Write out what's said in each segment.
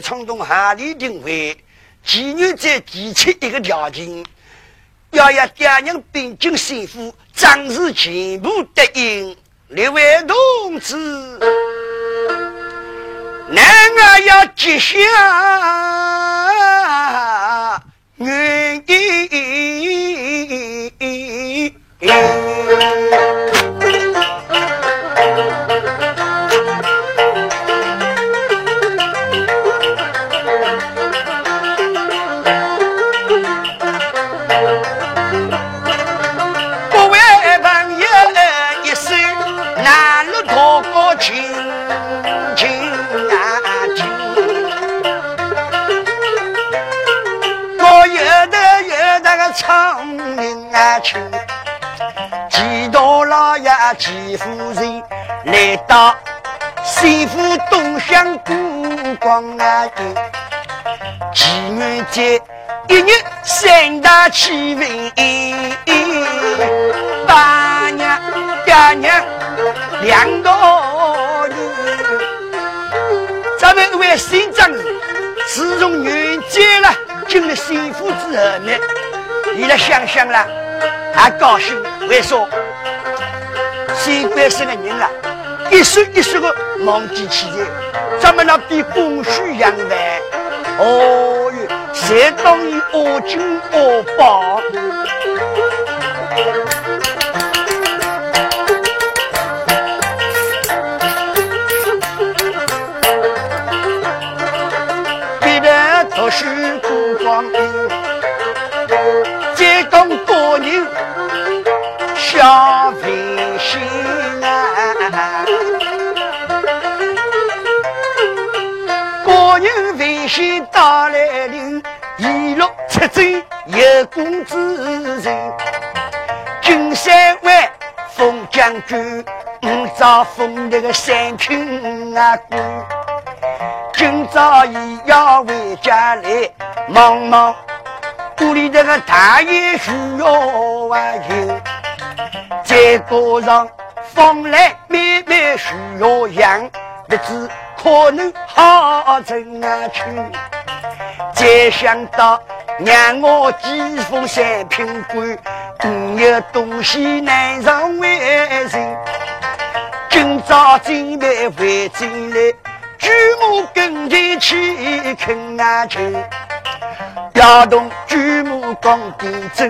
冲动合理定位，妓女再提出一个条件，要要爹娘并进媳妇，暂时全部答应。列位同志，男儿要吉祥，愿意。老爷几夫人来到媳妇东厢过光啊！妓女节一日三大气氛，八娘爹娘两个女，咱们一位新丈人自从女结了进了媳妇之后呢，你来想想啦。还高兴，为说新官生的人啊，一岁一岁的忘记起来，咱们那比公序养的，哦哟，谁当你恶金恶宝？人飞星到来临，一路出征有功之人。金山湾封将军，五朝封那个三品啊官。今朝也要回家来，忙忙屋里这个大爷需要啊有。在高上风来妹妹需要养，日子可能好挣啊去。再想到让我几封三品官，你有东西难让为人。今朝准备回进来，举目跟前去看啊去。调动举目光地走，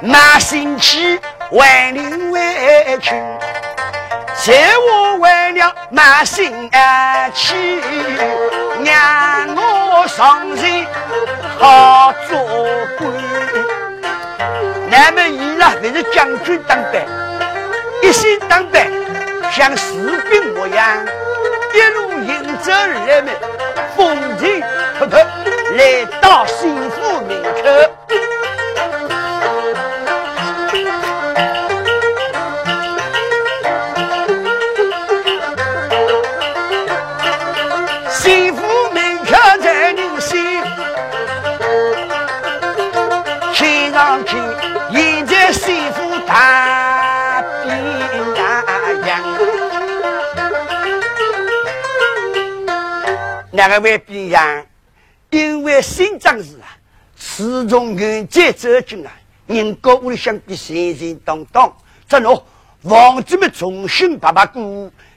马心起万灵为去，借我为了满心而起，让我上任好做官。那么伊拉还是将军当班，一心当班，像士兵模样，一路迎着人们，风尘仆仆来到幸福门口。那个为边样？因为新章子啊，始终远在走近啊，人家屋里想比神神当当。这喏，房子们重新把把过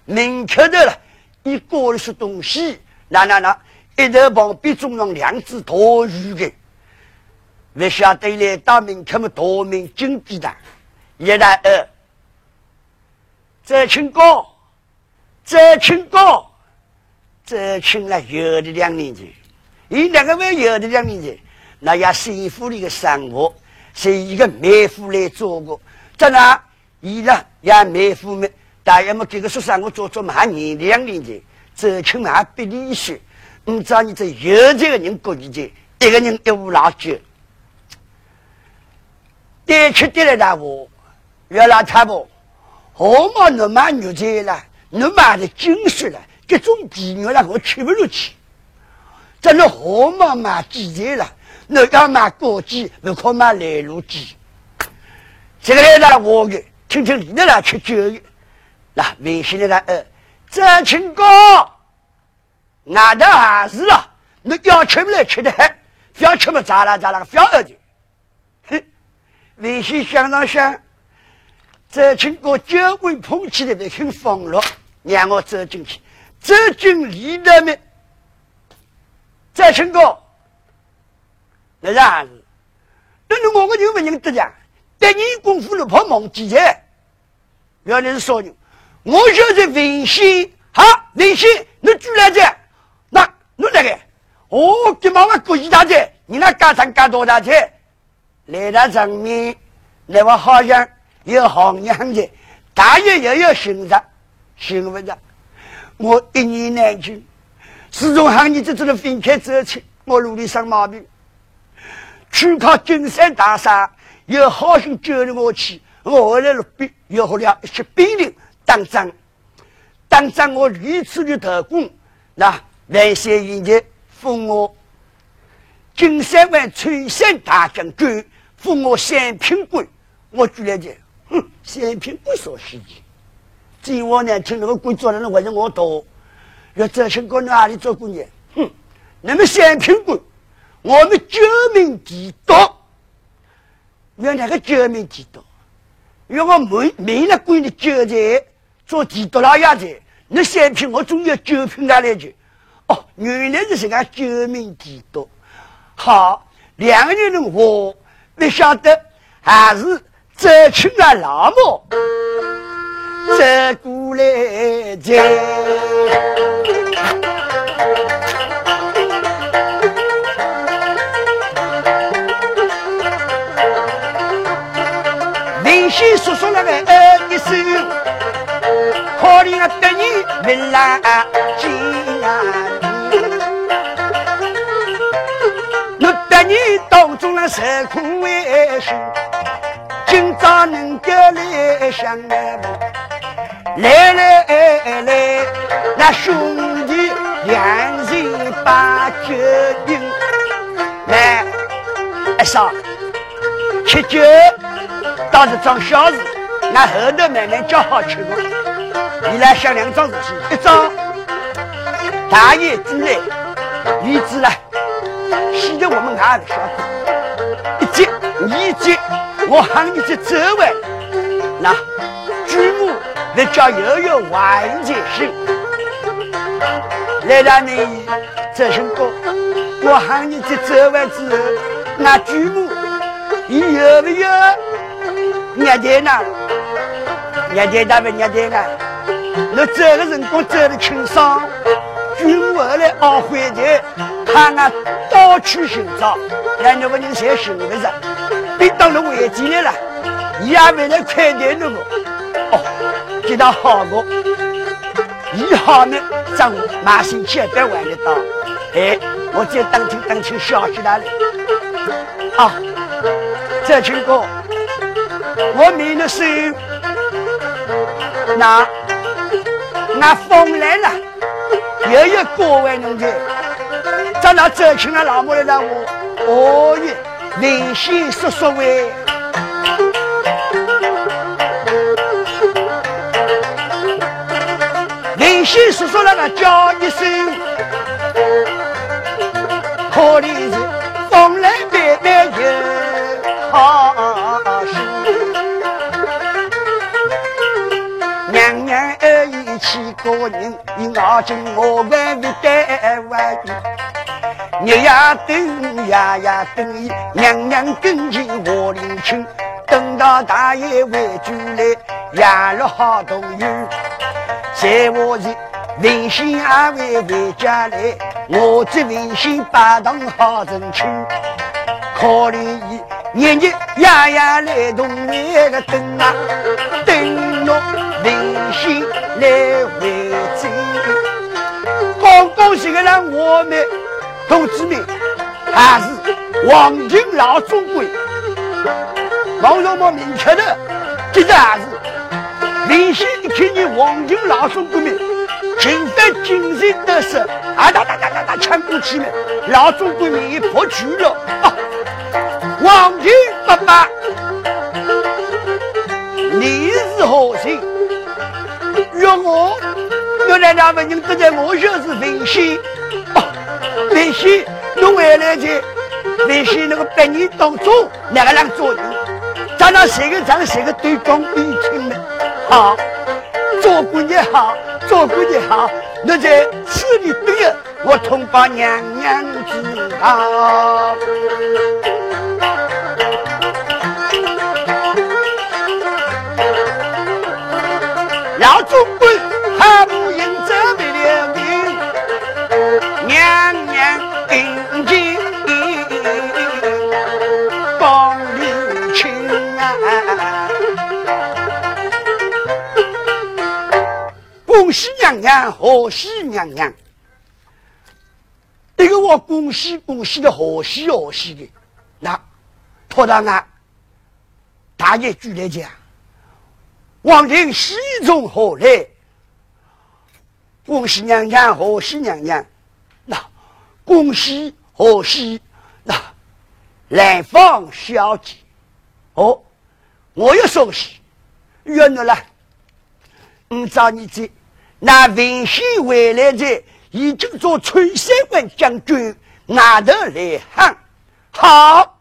门口头了，一过了些东西，那那那，一头旁边种上两只大鱼的，不晓得来大门口么？大名金鸡蛋，一来二，周清高，周清高。这请了有的两年前，伊两个位有的两年前，那也媳妇里的生活是一个媒夫来做过。这那伊呢也媒夫们，大爷们这个说生活做做嘛，还年两年前，这请还不利索。你知你这有这个人过日子，一个人一壶老酒，点吃点来大我，原来他不？何毛你买牛菜了？你买的精髓了？这种妓女了，我吃不入去。这那河马买鸡菜了，那要买锅鸡，不可买来路鸡。这个呢，我的听听你的来，吃酒。那，明星的来，呃，周清哥，俺的儿子啊，你要吃不来吃的很，不要吃么咋了咋了，不要喝酒。哼，微信想当想，这群个酒鬼碰起来的很疯了，让我走进去，走进里面，这群个，那啥子？那你我个就不认得呀？百年功夫，你跑忙几天？原来是说的，我现在微信，好微信，你居然这。你那个，哦，给妈妈过一大姐，你那干上干多大钱？来到上面，那我好像有好样的，大爷又有心着，行不着？我一言难尽，始终喊你这种分开走去，我努力上毛病，去靠金山大厦，有好心救了我去，我来了兵，又和了一些兵临当仗，当仗我屡次的特工，那。万岁爷爷封我金山湾川山大将军，封我三品官。我居然讲，哼，三品官说事情。今我年轻那个鬼做的人，还是我多。要这些个哪里做官呢？哼，你们三品官，我们救命提督，原来个救命提督，因为我没没那官的救在做提督老爷子，那三品我总要九品哪来去？原来是这个救命提督，好，两个人的话不晓得，还是走出了老母，走过来见。微信叔叔那个二一声，可怜的你没来见。你当中了受苦为生，今朝能够来相来来来来，那兄弟两人把酒饮，来，阿嫂，吃酒倒是桩小事，那后头慢慢叫好吃的。你来想两桩事情，一桩大爷之内，女子来。现在我们哪里晓得？一接一接，我喊你去走完。那祖母那叫悠悠万件事。来了你这兄哥，我喊你去走完之后，那祖母你有没有热天呢？热天大不热天啊？那走的人光走的清爽，祖母后来熬回去。看俺到处寻找，让那个人才寻不着。别到了外地来了，也为了快点那个。哦，知道好个，一号呢，上午马星期再晚得到。哎，我再当听当听消息来了。啊，这群哥，我明的是那那风来了，又有各位同学。咱那走亲了老母来了，我哦耶，微信叔叔喂，微信叔叔那个叫一声，可怜是风来百般有好事，娘娘二一起个人，你熬进我万万代万日呀等，夜呀等，娘娘跟前我领亲，等到大爷回转来，压了好多雨。在我是微信阿妹回家来，我这微信把当好人亲，可怜伊日日夜夜来同那个等啊，等我微信来回转。刚刚是个让我们。同志们，还是黄金老总归。王小毛明确的，这个还是明显的看见黄金老总归们勤奋精神的是啊哒哒哒哒哒抢过去了，老总归们也破去了啊！黄金爸爸，你是何人？若我，原来两个人都在我就是明显。必须弄回来去，必须那个百年当中哪个人做人？咱那写个账，写个对公对亲的，好，做官也好，做官也好，那在此里对我通报娘娘子好。娘娘，贺喜娘娘！这个我恭喜恭喜的，贺喜贺喜的。那托大啊，大爷举来讲。王庭喜从何来？恭喜娘娘，贺喜娘娘。那恭喜贺喜那来访小姐。哦，我要送喜，约你了。你找你这那文熙回来者，已经做崔三万将军外头来喊。好，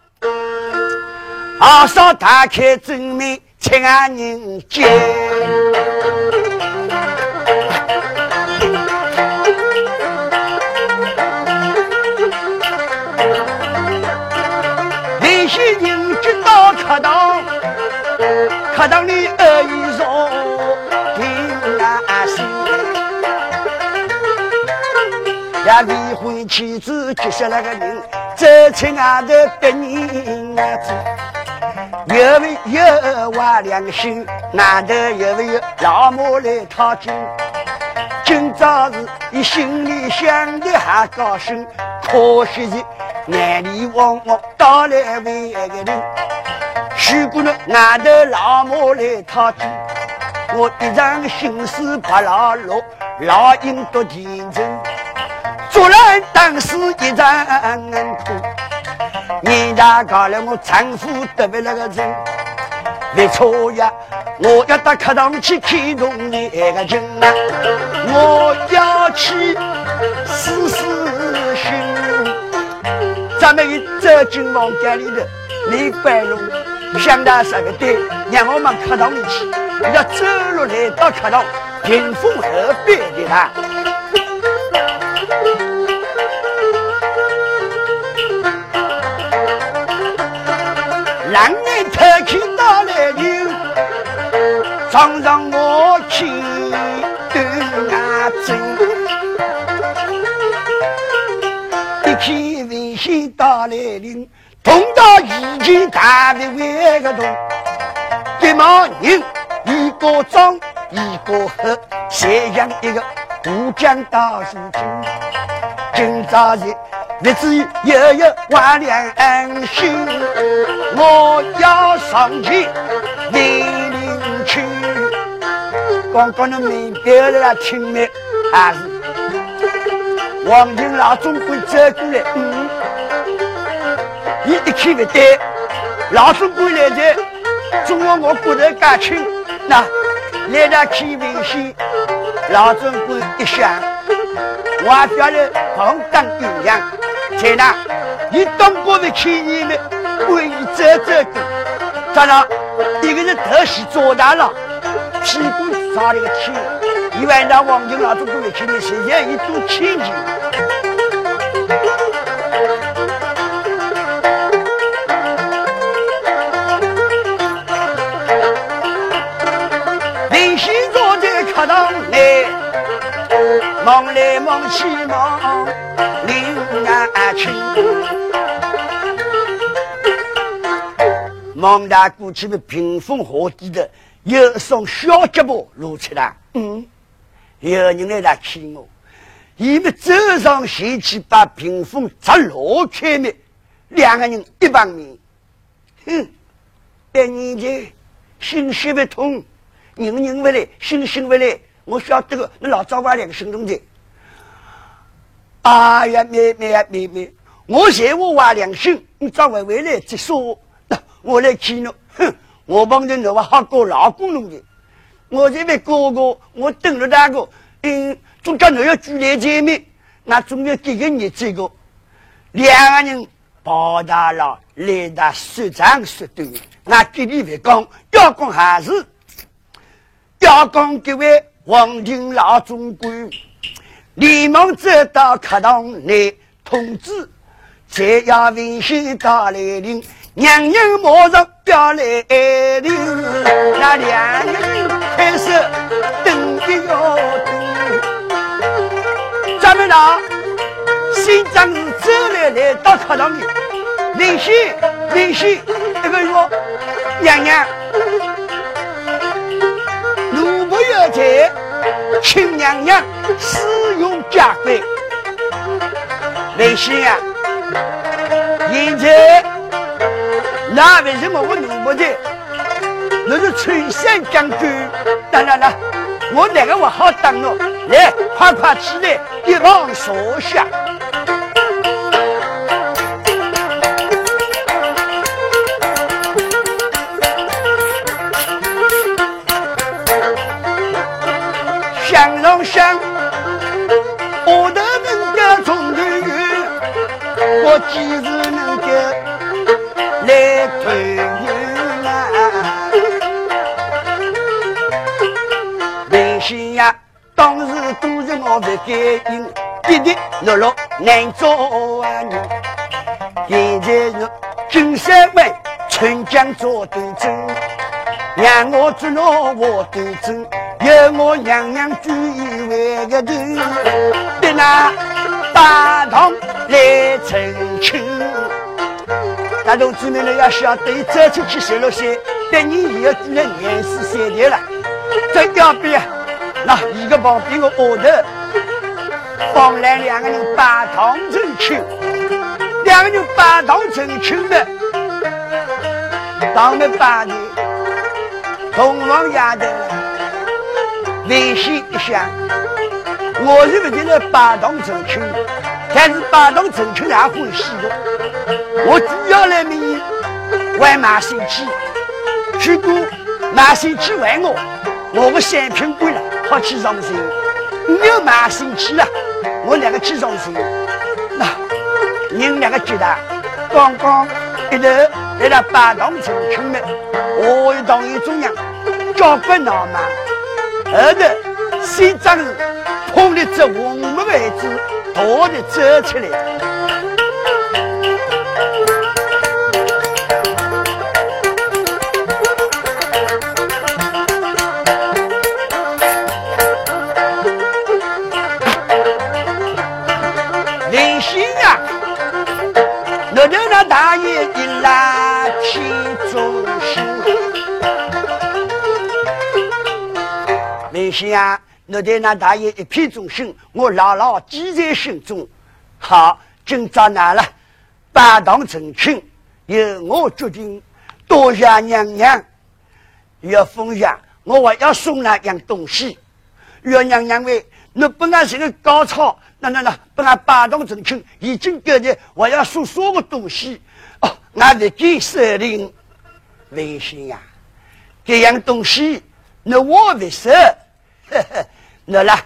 阿嫂打开正面。亲爱人间，那些人进到客堂，客堂里妻子结识那个人，这亲爱的百年啊子。有没有挖良心？难得有没有老母来讨亲？今朝是你心里想的还高兴，可惜是眼里往往到来为个人。如果呢难得老母来讨亲，我一场心思不牢落，老应多天真，做人当时一场苦。你家搞了我丈夫得别那个人，没错呀！我要到客堂去看动你那个情啊！我要去试试心。咱们一走进房间里头，你摆路想到什么对？让我们客堂里去，要走路来到客堂，屏风后边的他。的为个痛。一毛人一个壮一个黑，谁像一个武将大叔军。今朝日。日子悠悠万两心，我要上去为邻去。刚刚的明表了听没？还是王金老总管走过来，嗯，你一看不对，老总管来的，总要我骨头感轻，那来了看明显，老总管一想，我表了红当鸳鸯。在那，你当过的去年们为你走走过，咋了？一个人头洗做大了，屁股上了个天，一晚上王金老总过来去年，现在一多千斤。忙来忙去忙。安庆，孟大过去的屏风河底的有一双小脚步露出来，嗯，有人来来看我，你们走上前去把屏风砸落开灭，两个人一帮面，哼，一年前心血不通，人人不来，心心不来，我晓得个，你老早挖两个行动的。哎呀，妹妹啊，妹妹，我嫌我挖良心，你早晚回来再说。我我来看侬，哼，我帮着侬好过老公侬的。我这位哥哥，我等了那个，嗯，总叫侬要聚来见面，那总要给个你这个。两个人跑到了来到水长说对，那给你别讲，要讲还是要讲各位黄金老总管，连忙走到客堂内通知，再要微信到来临，娘娘马上要来临，那两个人开始等一要等，咱们呢？新长子走来来到客堂里，林夕，林夕，这个说，娘娘，小姐，请娘娘使用家规。林夕啊，现在那为什么我奴不在？那是春山将军，来来来，我哪个我好等哦？来，快快起来，一旁坐下。感应，滴滴落落难做人。现在是金山湾春江做对阵，让我做了我对阵。有我娘娘举一万个头，的那大堂来成亲。那同志们呢要晓得，走出去十六岁，别人以后只能年事三代了。真要不啊，那一个旁边个额头放来两个人拜堂成亲，两个人拜堂成亲的，当们拜的同房丫头。内心一想，我是不是来拜堂成亲？但是拜堂成亲也欢喜的。我主要来命还马新奇，如果马新奇还我，我不三品官了，好去上身。你要马新奇了，我两个去上身。那你们两个记得，刚刚一头来了拜堂成亲的，我一当一中央，交给老妈。后头，新长子捧着只红木孩子，大的走出来。心啊！我对那大爷一片忠心，我牢牢记在心中。好，今朝来了，拜堂成亲，由我决定。多谢娘娘，要奉上，我还要送那样东西。岳娘娘喂，你本来是个高超，那那那，本来拜堂成亲已经给你，我要送什么东西？哦，那得给司令。微信呀，这样东西，那我为什？呵呵，那啦，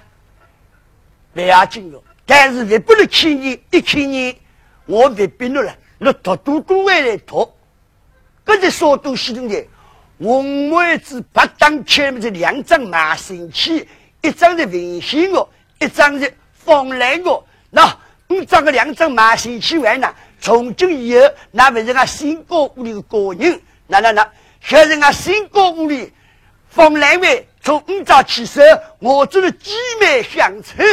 不要紧了。但是别不能欠你，一欠你，我别逼你了。那托多多回来托，搿是啥东西的？红梅子白当签的两张马信契，一张是微信的，一张是方来的。那你张个两张马信契完了，从今以后，那不是俺新高屋里的个人，那那那，现在俺新高屋里方来位。从五朝起手，我做了姐妹相称。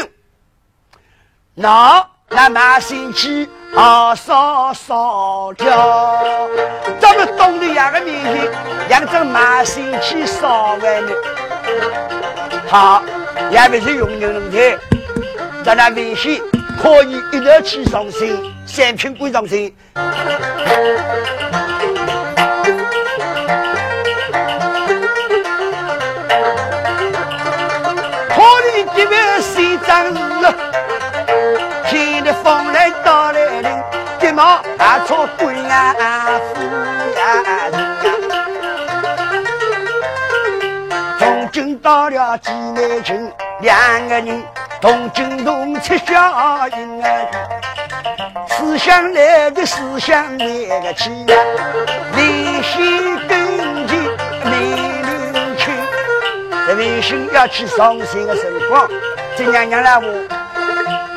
那那马星期好烧烧掉，咱们东的两个面前，两张马星期烧完了。好，也不是用牛龙台，在那微信可以一头去上身，三品归上身。呀夫呀从今到了济南城，两个人同进同出笑迎啊！思想来的思想来个起呀，微信根基美女去，这微信要去上学的辰光，这娘娘来我，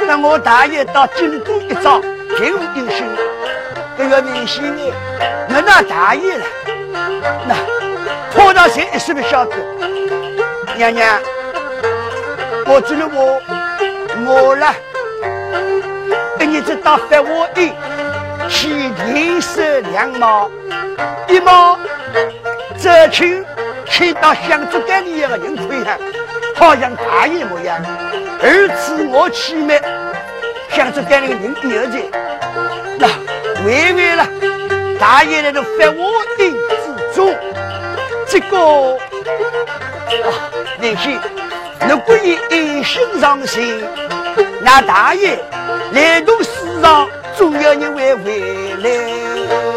那我大爷到京都一遭，就有心，这个明星呢，我那大爷了，那拖到谁是不是晓得？娘娘，我知道我我了。你这打发我的，去天色两毛，一毛这去去到想做干的一个人推上，好像大爷模样。二次我去买想做干的人牛子，那为为了大爷来的发我的之中，结果啊，那些如果你一心上心，那大爷。来到世上，总有人会回来。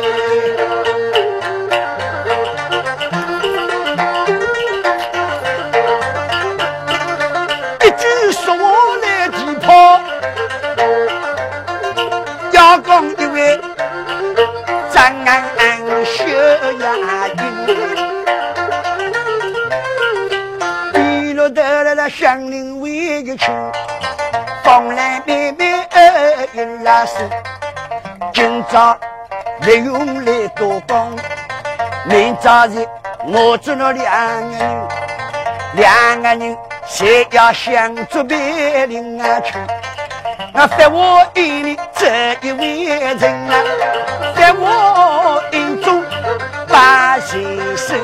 一拉手，今朝利用来多光，明早日我做了两个人，两个人谁要相助别领啊去？那在我眼里这一位人啊，在我眼中把先生，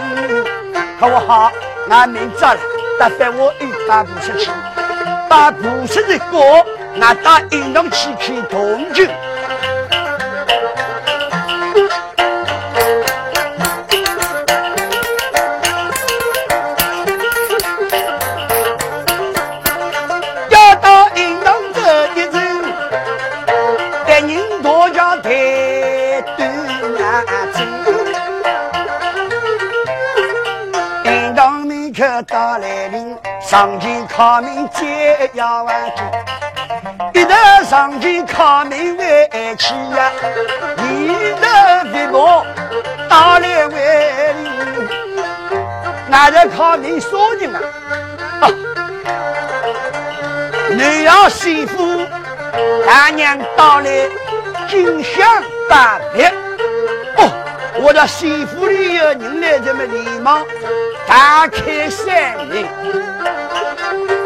可我好，那明早了，打在我一把不出去，把不出的过。那到银堂去看铜镜，要到银堂这一阵，给人多加抬端眼睛。银堂门口打来铃，上前开门接衙门。一头上前靠门为妻呀，一头一毛打来为邻。那头靠门说人啊，你要媳妇大娘到来，金香八百。哦，我的媳妇里有人来，这么礼貌，大开三门。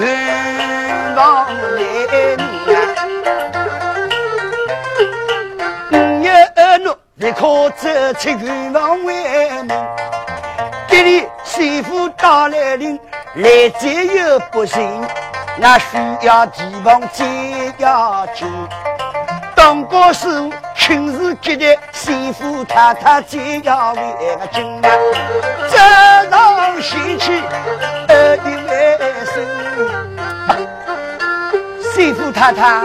远方来五月二日立刻走出远方外门，给你媳妇打来铃，来者有不行，那需要提防再要紧。当过师傅，亲自接待媳妇太太，再要为个紧啊，这上喜气。媳妇太太，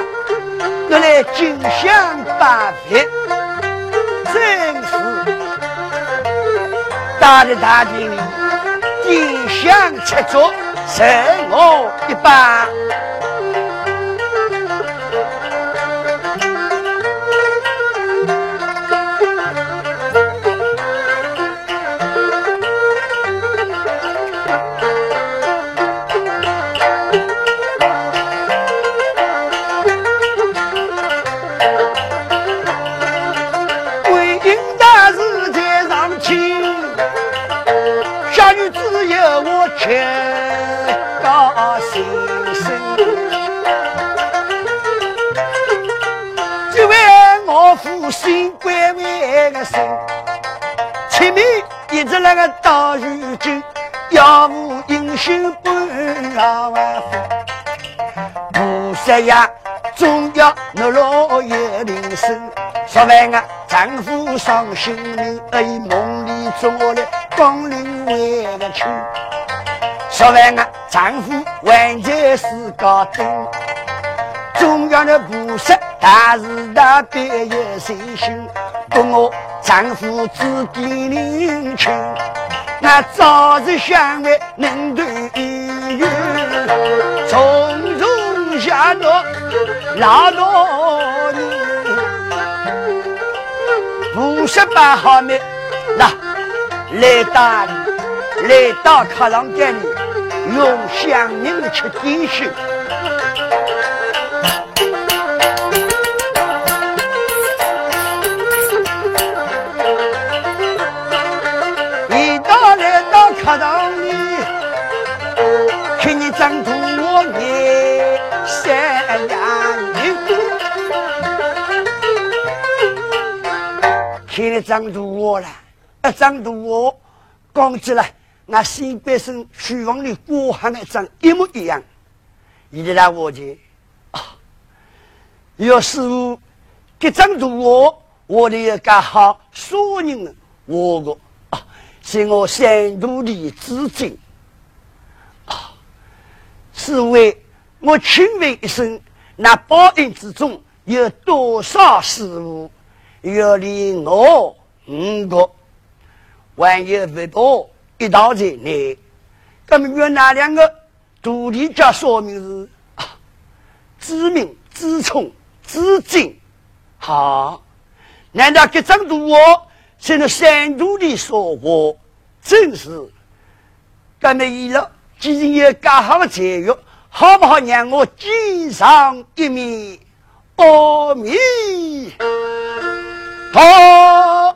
我来敬香拜佛，真是大的大厅里，金香七足，剩我一把。到如今，要无英雄半万夫，菩萨呀，总要那老有灵声。说完啊，丈夫伤心灵，哎，梦里做来光临为了去。说完啊，丈夫还在世高登，中央的菩萨大是大别有信？心，不我丈夫自己年轻，那早日相会能团圆，从中下落老多年，菩萨办好没？那来大来到客郎家里，用香凝的吃点心。客堂里，看你张图我眼三两眼，看你张图我了，一张图我讲起来，那新百姓书房里过汉那张一模一样。现在来我去啊，要师傅这张图我，我的要干好，所有人我个。是我三度的资金啊！是为我请问一声，那报应之中有多少师傅要连我五个，还有不多一道在内。那么有哪两个独立家说明是啊？知名、知聪、知精。好，难道这张图我？现在山东的说话，真是干那一了。既然有干好的财运，好不好让我见上一面？阿弥陀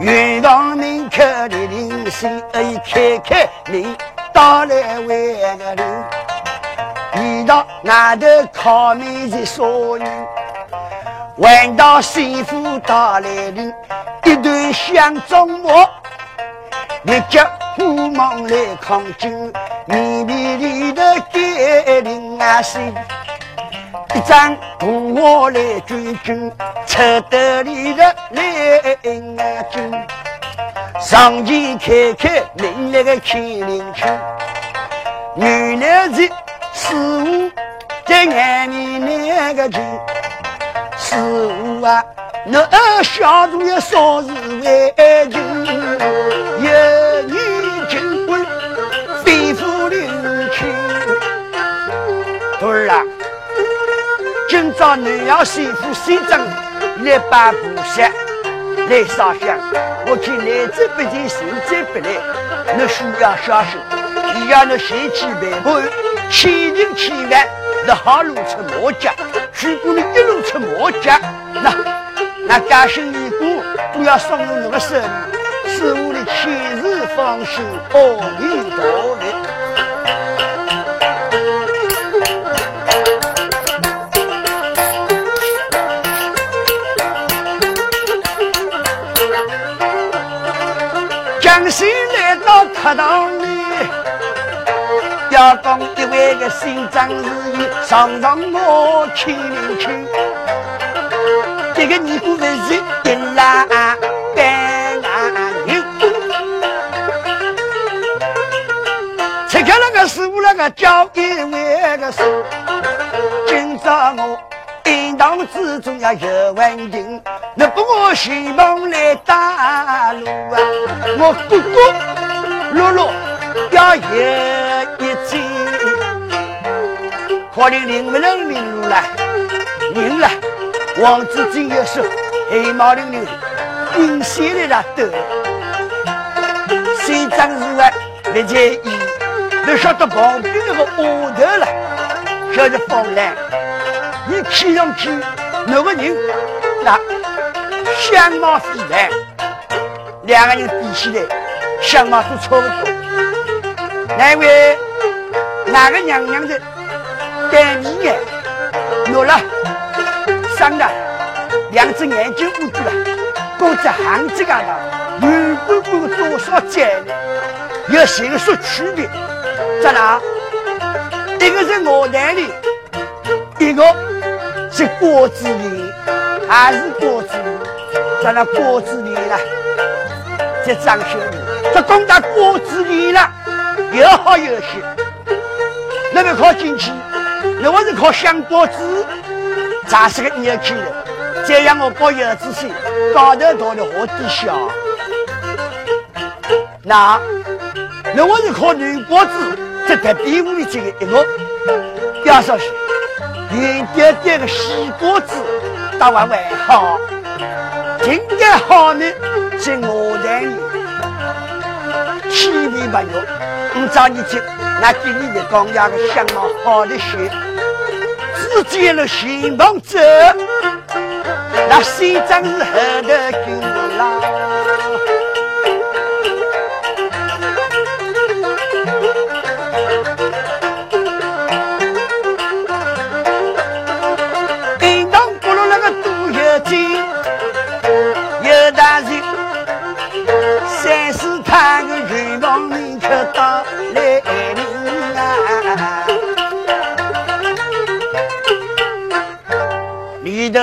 子，月房门口的铃声哎开开门，到来为个人，遇到外头靠门的少女，闻到媳妇到来临，一段香中木。一脚虎忙来抗金，绵绵里的给林啊心，一张图画来追军，车得里的来迎啊军，上前开开领那个千灵去，原来是师傅在外面那个军，师傅啊。那小主也说是为君，有今朝你要媳妇新正来办布鞋，来烧香。我看来者不见，心者不来。你需要小心，你要那贤妻良母，千人千万，那好路出魔家。如果你一路出魔家，那。那家兄义姑都要送入你的手里，是我的千日芳心，阿弥陀佛。来到客堂里，要讲一位个新章子，上上我亲亲。这个尼姑不是一拉半牛，拆开那个师傅那个交给我个手，今朝我应当之中要有稳定，那不我希望来打路啊，我哥哥露露要有一斤，可能领不能领路了，领了。王子今夜是黑毛溜溜，阴险的那斗，谁长日外不介意？你晓得旁边那个窝头了，晓得放烂，你看上去那个人那相貌非凡，两个人比起来相貌都差不多。那位哪个娘娘的戴面眼，怒了，伤了，两只眼睛捂住了，公子行子干的，女公公多少债呢？有形式区别，在哪？一个是我台里，一个是郭子林，还是郭子林？在那郭子林了，在张学林，这攻打郭子林了，又好又些。那个靠进去，那我是靠香果子，咋是个年轻人？这样我包叶子水，高头到的河底下。那，那我是靠女果子，这在比武里这个一个，要说是圆点点的西果子，打完外好。今天好呢，是我带你，气味不弱，不找你去。那给你的刚牙的相貌好的些，只见了新房子，那西装是厚的紧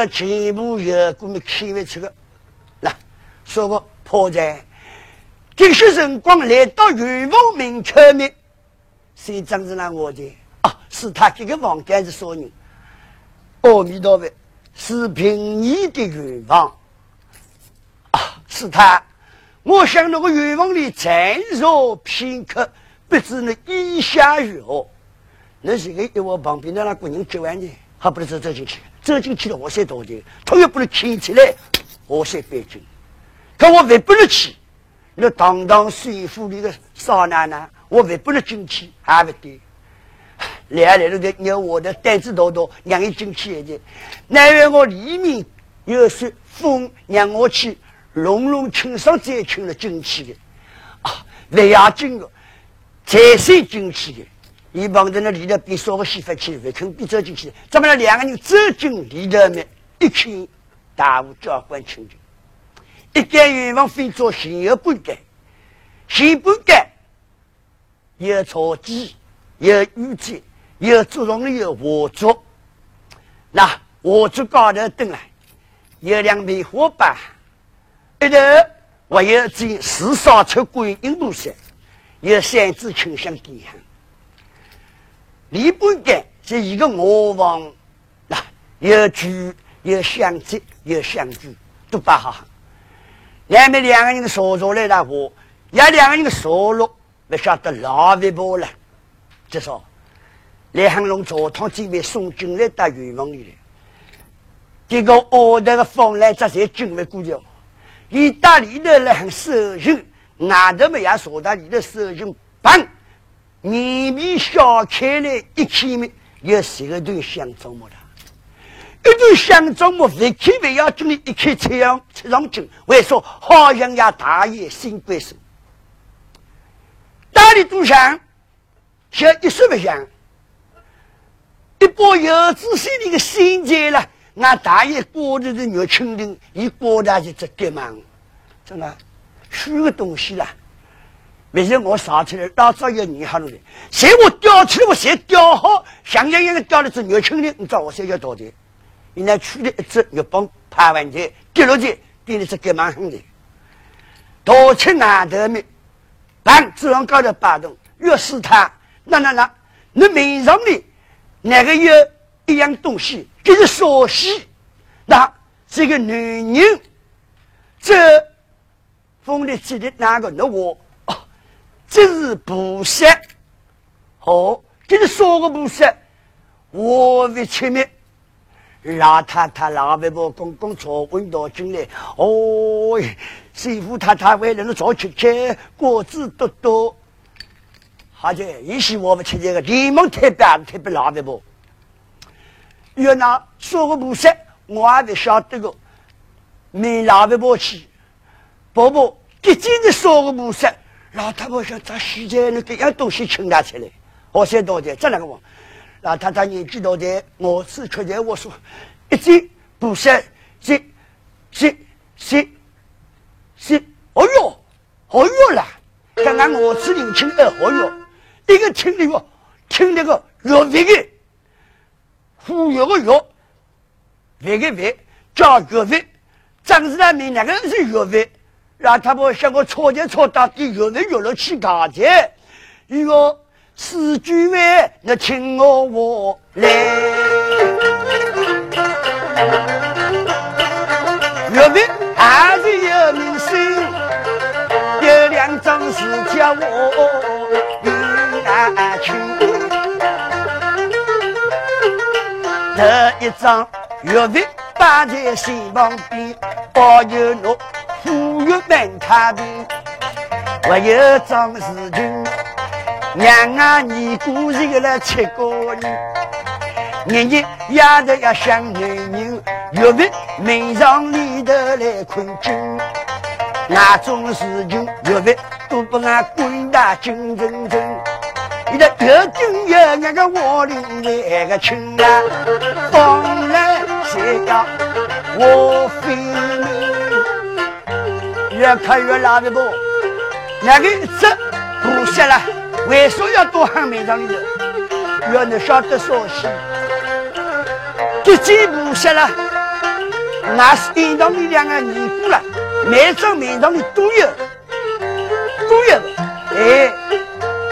全部员工们看不出个，来说个破绽。这些辰光来到元丰明确面，谁张是那我的？啊，是他这个房间是啥人？阿弥陀佛，是平易的元丰。啊，是他。我想那个元丰里暂若片刻，不知那意下如何。那是个一我旁边的那个人接完的，还不能走走进去。走进去了，我先道歉。他又不能牵起来，我先背进。可我还不能去。那堂堂水府里的少奶奶，我还不能进去，还不对。两来了的让我的胆子大大，让你进去一点。奈何我里面有说风，让我去隆隆清爽再请了进去的。啊，不要紧的，才算进去的。一帮在那里头比说个媳妇去，不肯比走进去。怎么了？两个人走进里头面，一看大户教官清净，一干愿望非做新有不干，新不干有草鸡，有玉鸡，有竹笼里有火烛。那火烛高头灯啊，有两枚火把，一头还有只四烧出观音菩萨，有三支清香点香。李不干是一个魔王，那有酒有香烛有香烛都摆好。两边两个人说着来的话，也两个人说了，不晓得老微博了。就说来汉龙早堂这边送进来到元丰里来，这个奥德的风来这些进来过去，意大利的来很手劲，外头么也说到里头手劲棒。面皮削开来一开面，有十个顿香樟木的，一顿香樟木一开不要紧的，一开菜样吃上劲。为说好像呀大爷新贵手，大的都香，像一说不想，一包油脂心里的心结了，那大爷过的是肉青的，一过的就直接忙，真的，虚个东西了。为什么我上去了？老早有你哈了的，谁我吊起来，我谁吊好，像样样的吊了只牛青的，你知道我谁要倒的？人家取了一只肉棒，拍完去，跌落去，跌了只干蛮狠的，倒出外头面，棒子往高头摆动，越是他，那那那，那面上的那个有一样东西，就是熟悉，那这个女人，这风里起的哪个？那我。这是菩萨，哦，这是说个菩萨，我为前面老太太、老伯伯、公公坐稳到进来，哦，媳妇太太为人做吃吃，果子多多，好的，也许我们吃这个，连忙特别特别老伯伯，原来说个菩萨，我还不晓得个，没老伯伯去，婆婆，这真的说个菩萨。老太婆想找时间，那个样东西请拿出来，我先到的，这两个我，老太太年纪大的，我是确认我说，一斤不下，十十十十，哦哟，哦哟啦！刚刚我吃年轻的哦哟，一个听那个听那个药味的，忽悠个药，味个味叫药味，张氏那名那个是药味，让他们向我抄前抄到底，药味药了去搞的，一个。四句话，你听我话来。岳飞还是有名声，有两张字叫我云安青。第一张岳飞摆在心旁边，保佑我富裕门太平。还有张世军。娘啊，你姑是了七个人，年年丫头要想男人，岳飞门上里头来困军，那种事情岳飞都不俺滚大金铮铮。你的德军有那个我领那个亲啊，风来谁要我飞，越看越拉的不，那个一只不下了。为什么要多喊名堂里头？要你晓得说些，这几步下来，那是领导你两个尼姑了。每张名堂里都有，都有。哎，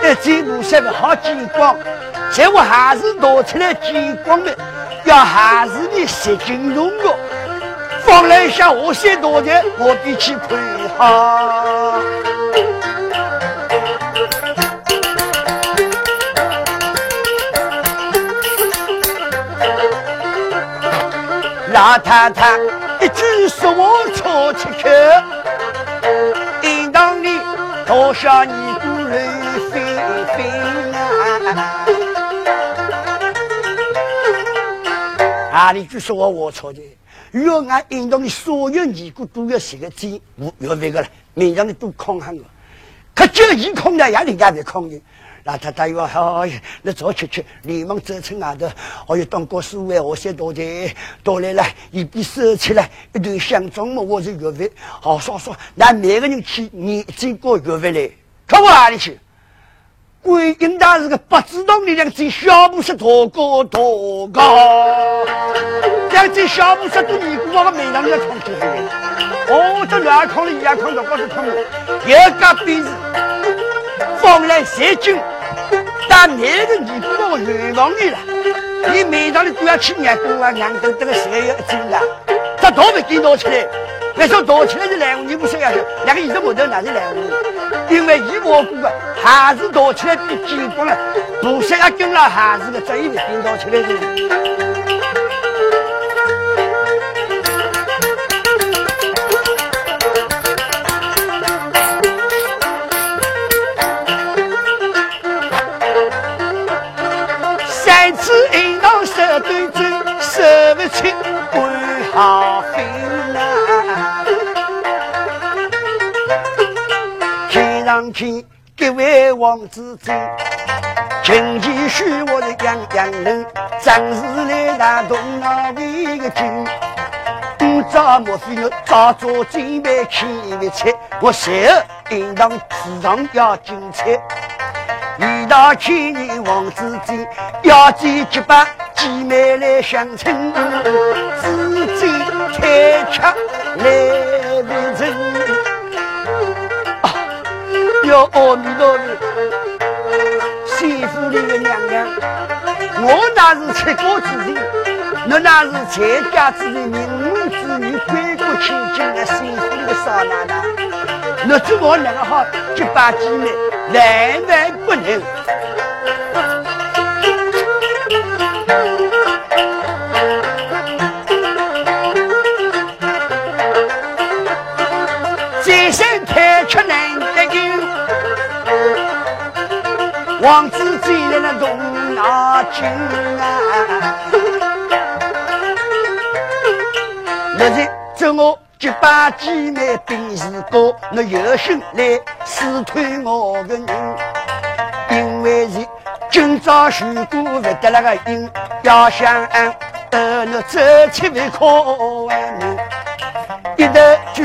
这几步下来好见光，结果还是拿出来见光的，要还是你习金龙的。放了一下，我先多的，我比起亏哈。老太太一句说话吵起口，应当里多少尼姑泪纷纷啊！啊，你句说话我错的，要俺应当里所有尼姑都要写个字，我要那个了，明天你都抗衡我，可就一空的，也人家在抗的。老太太哟，哎，那早吃吃，连忙走出外头。哎呀，当过书外，我先到的，到来了，一边收起来，一顿香妆嘛，我是月费。好说说，那每个人去，你经过月费来，可往哪里去？观音大是个不知道你两只小布是多高多高，两只小布是都尼姑王的门上要冲起来。哦，这两空了，一样空的，不是空的，一个鼻子放来三斤。但每个尼姑我冤枉你了，你每场里都要去眼光啊，眼瞪瞪的谁要一的，这都没给拿起来。别说拿起来是两你不想要去，两个一个木头哪是两因为一窝过的还是拿起来比金光了，不想要跟了还是个这一个给拿起来的。好兵呐！天上去各位王子子，今天许我的杨杨人，正是来打东那位个军。不早莫非我早做准备去一切，我随后应当市场要精彩。遇到去年王子子，要见结拜。姐妹来相亲，自己开吃来为证。啊，要阿弥陀佛，媳妇里的娘娘，我那是出国之人，你那是在家之人，名门之女，归国千金的媳妇的少奶奶，你做我两个好结拜姐妹，万万不能。王子进来了动脑筋啊！那日这我结拜姐妹本是高，那有心来试探我的人，因为是今朝如果不得那个因，要想得那走七万可万人，一头就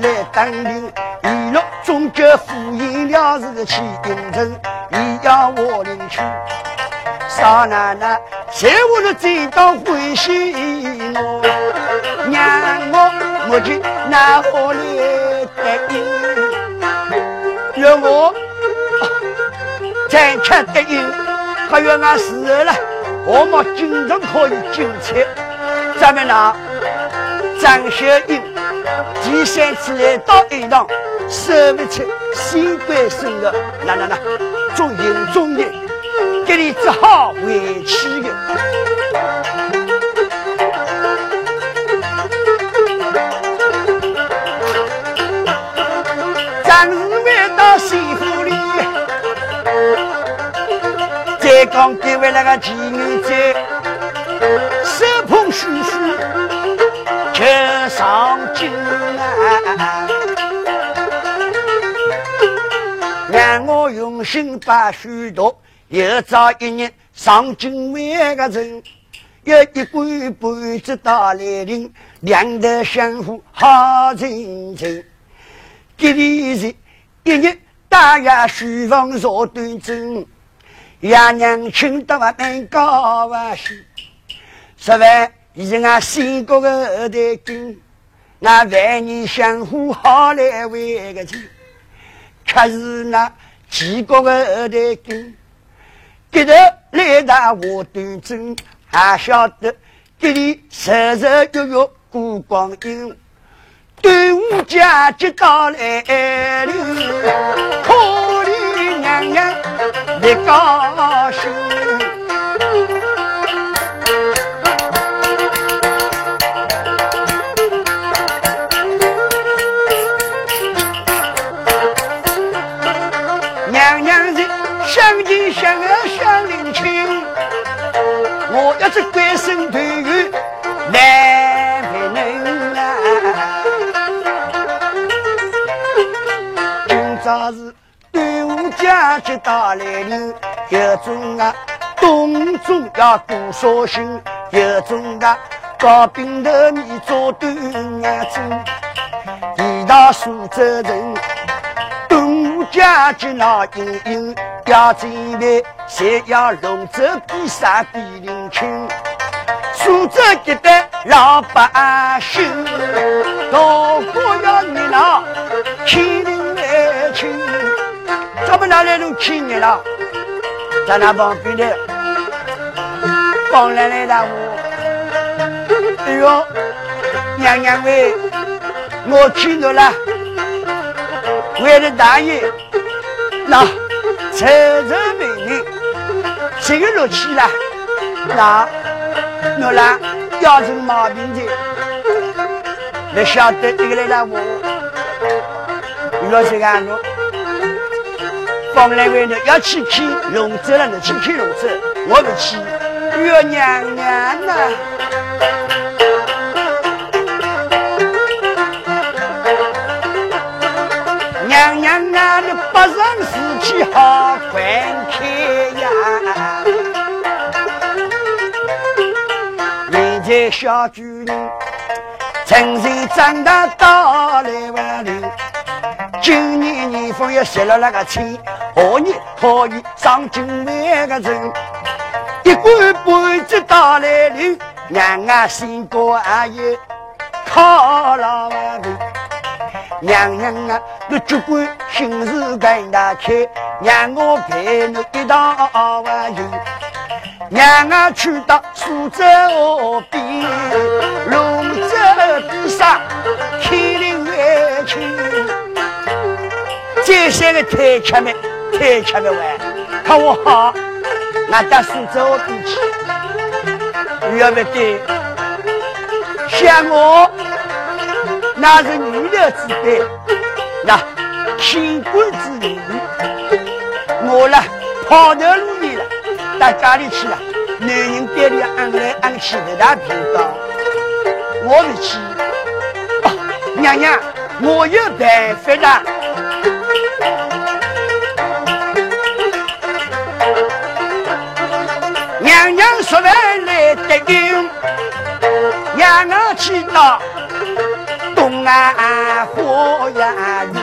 来当兵，一路终究赴营了是去应征，你要我领去。少奶奶，谁我的这道欢喜我，让我我去拿好来得应，让我再吃得应，还要俺死了，我们经常可以进菜。咱们那张小英第三次来到一堂，舍不出新官生的，那那那，做营中的。给你只好回去的。暂时回到西湖里，再讲各位那个妓心把书读。又早一年上京万个人，有一官半职大来临，两头相互好亲亲。吉利日一日大衙书房坐端正，爷娘亲到我门高万喜。十万是俺新国的二代根，俺万年相互好来为个亲，可是那齐国的二代根。一头来打我端正，还晓得这里日日月月过光阴。端午节就到来临，可怜娘娘你高午节节到来临，有种啊冬种要过绍兴，有种啊搞饼头米做端午节，地大苏州人，端午节节闹盈盈。要进来，谁要龙舟比赛比邻亲？苏州一带老百姓，大哥要热闹，亲邻来亲。咱们哪来弄亲热闹？在那旁边的帮奶奶的我，哎呦，娘娘喂，我听到了，为了大爷，那。财神美女，这个乐器啦，那我啦要成毛病的，不晓得这个来了我，老是干我，放来为了要去看龙舟了，去看龙舟，我不去，月娘娘呐。娘娘啊，你不认事气好观看呀！人家小主人，成人长大到来万里。今年年丰又写了那个亲，何年可以上京万个人？一官半职到来临，娘啊，心过阿爷靠老万里。娘娘啊，你只管心事跟他开，让我陪你一道玩游。娘啊，去到苏州河边，龙舟比赛，开领外去。这三个太吃没，太吃没完。看我好，那到苏州边去，要不得，像我。那是女的之辈，那清官之女，我呢跑头路里了，到家里去了。男人店里安来安去不大平当，我不去。娘娘，我有办法了。娘娘说完来得应，让我去到东岸花园里。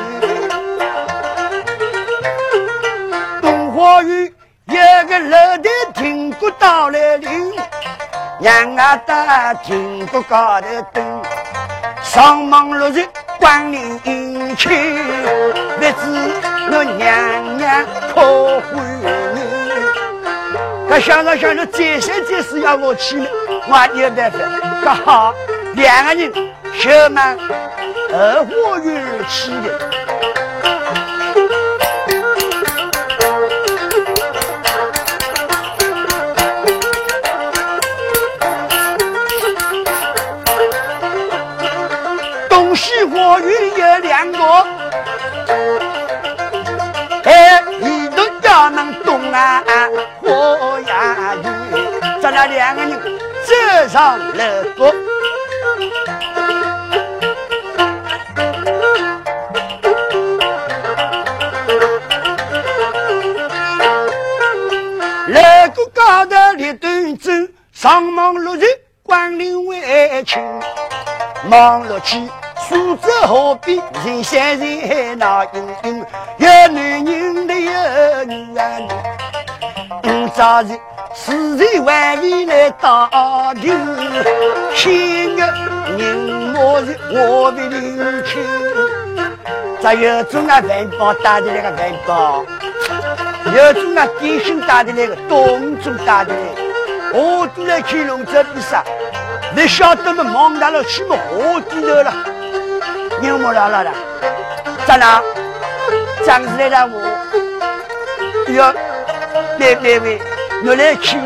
东花园有个楼台听过到来铃，让我到听过高头等，上忙落日光临去，不知我娘娘可欢迎。他想着想着，再三再四要我去了，我也没办法。刚好两个人小满二花园去的，东西花园有两个，哎，一头要能东啊。我呀，你咱俩两个人走上楼阁，楼阁高头立端走，上忙落日光临为情，忙落去苏州河边人山人海闹盈盈，有男人的有女人。五早日，四人万里来打听，天月人莫是我的邻亲。只有种啊饭包带的那个饭包，有种啊点心带的那个冬种带的。我都来看龙舟比赛，你晓得么？忙大了去么？河低头了，牛毛拉拉的，咋啦？张子来了我，要。来来来，我来去，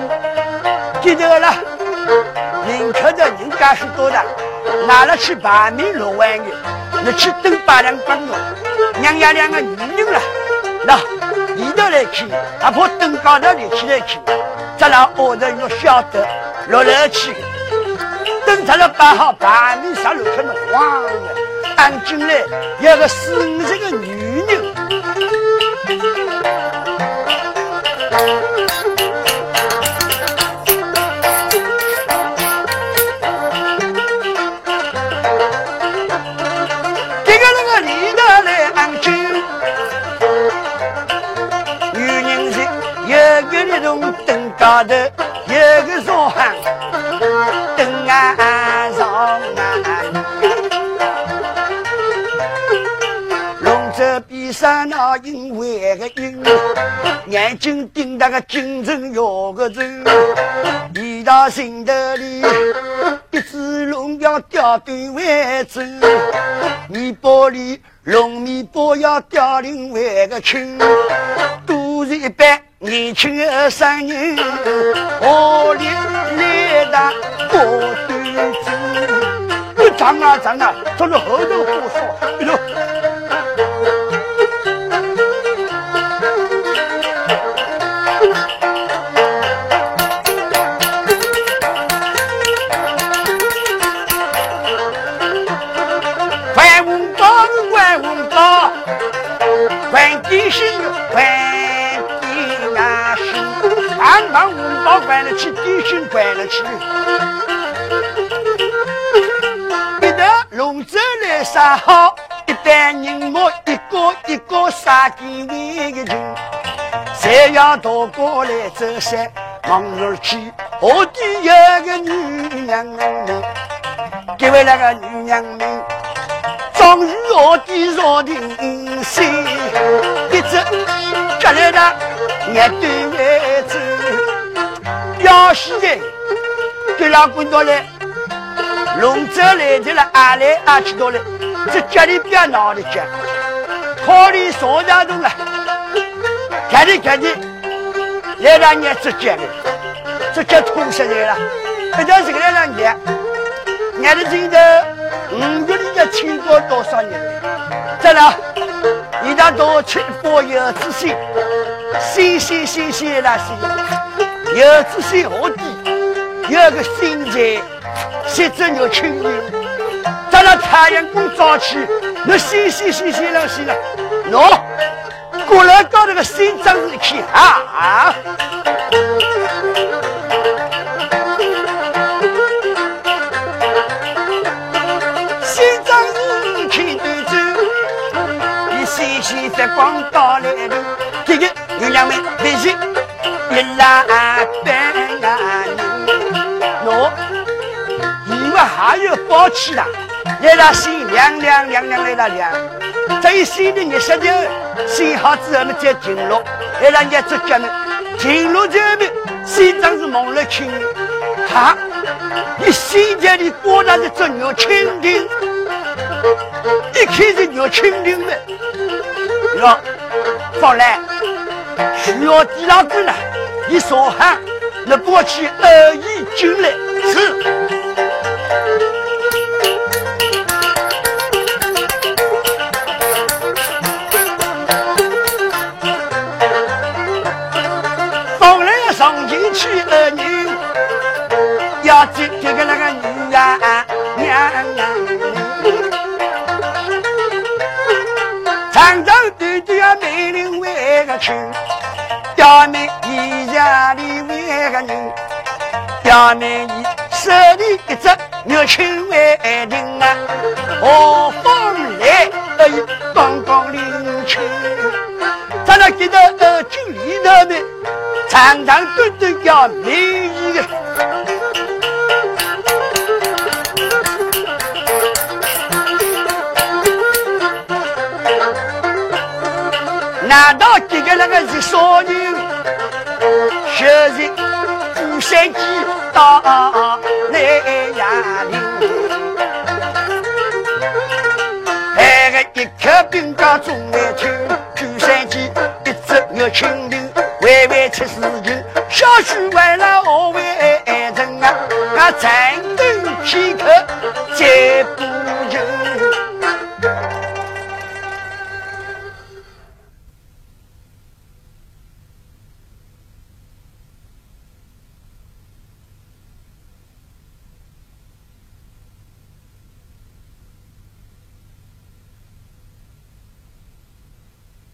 记得了。人客的人家是多的，拿了去排名六万元，你去等八两帮我，娘家两个女人了。那一头来去，还怕登高头里起来去？咱俩后头要晓得，落来去，等他了摆好排名上路可能慌了。按斤来有个四五十个女眼睛盯那个精神要个人，一到心头里，一只龙要掉对为主，米包里龙米包要掉另外个亲，都是一般。年轻二三人，我里来的过端子，长啊长啊，从那后头多说，哎呦！去，地心关了去。一头龙舟来杀好，一班人马一个一个杀进那个群，谁要渡过来走山望日去，河底有个女娘们，这位那个女娘们，终于河底若定心，一直接来的面对。要死的，给老滚到来，龙舟来的了，阿来阿去到了，这家里别闹的家，考虑少家多了，看的看的，来两年直接的，直接通下来了，不但是个来两年，年的今头五月里的清过多少年？在哪？一大多吃包柚子心，新鲜新鲜那些。有只些好地，有个新宅，写只有青云。咱到太阳公照去，那新新新新了新了，喏，过来到那个新张氏去啊啊！新张氏去走走，一新新发光到里头，看看有两位，别急，别拉。还有宝气啦？来了心凉凉凉凉来了凉，这一心的你十九，心好之后呢再进入，来了你这讲呢，进入这边心脏是蒙了清，哈，你心在里过来的这牛蜻蜓，一开始牛蜻蜓的，哟，放来，需要第二个了，你说哈，那过去二一进来是。表妹一家里为个人，表妹一手里一只牛青为定啊，何方来哎刚刚领情，咱那记得呃酒里头呢长长短短要美丽的。难道那个是少年？学人古山鸡到南阳岭，那个一颗兵家中来听，古山鸡一只牛青牛，弯弯出事情，小许为了何为人啊？俺战斗片刻再不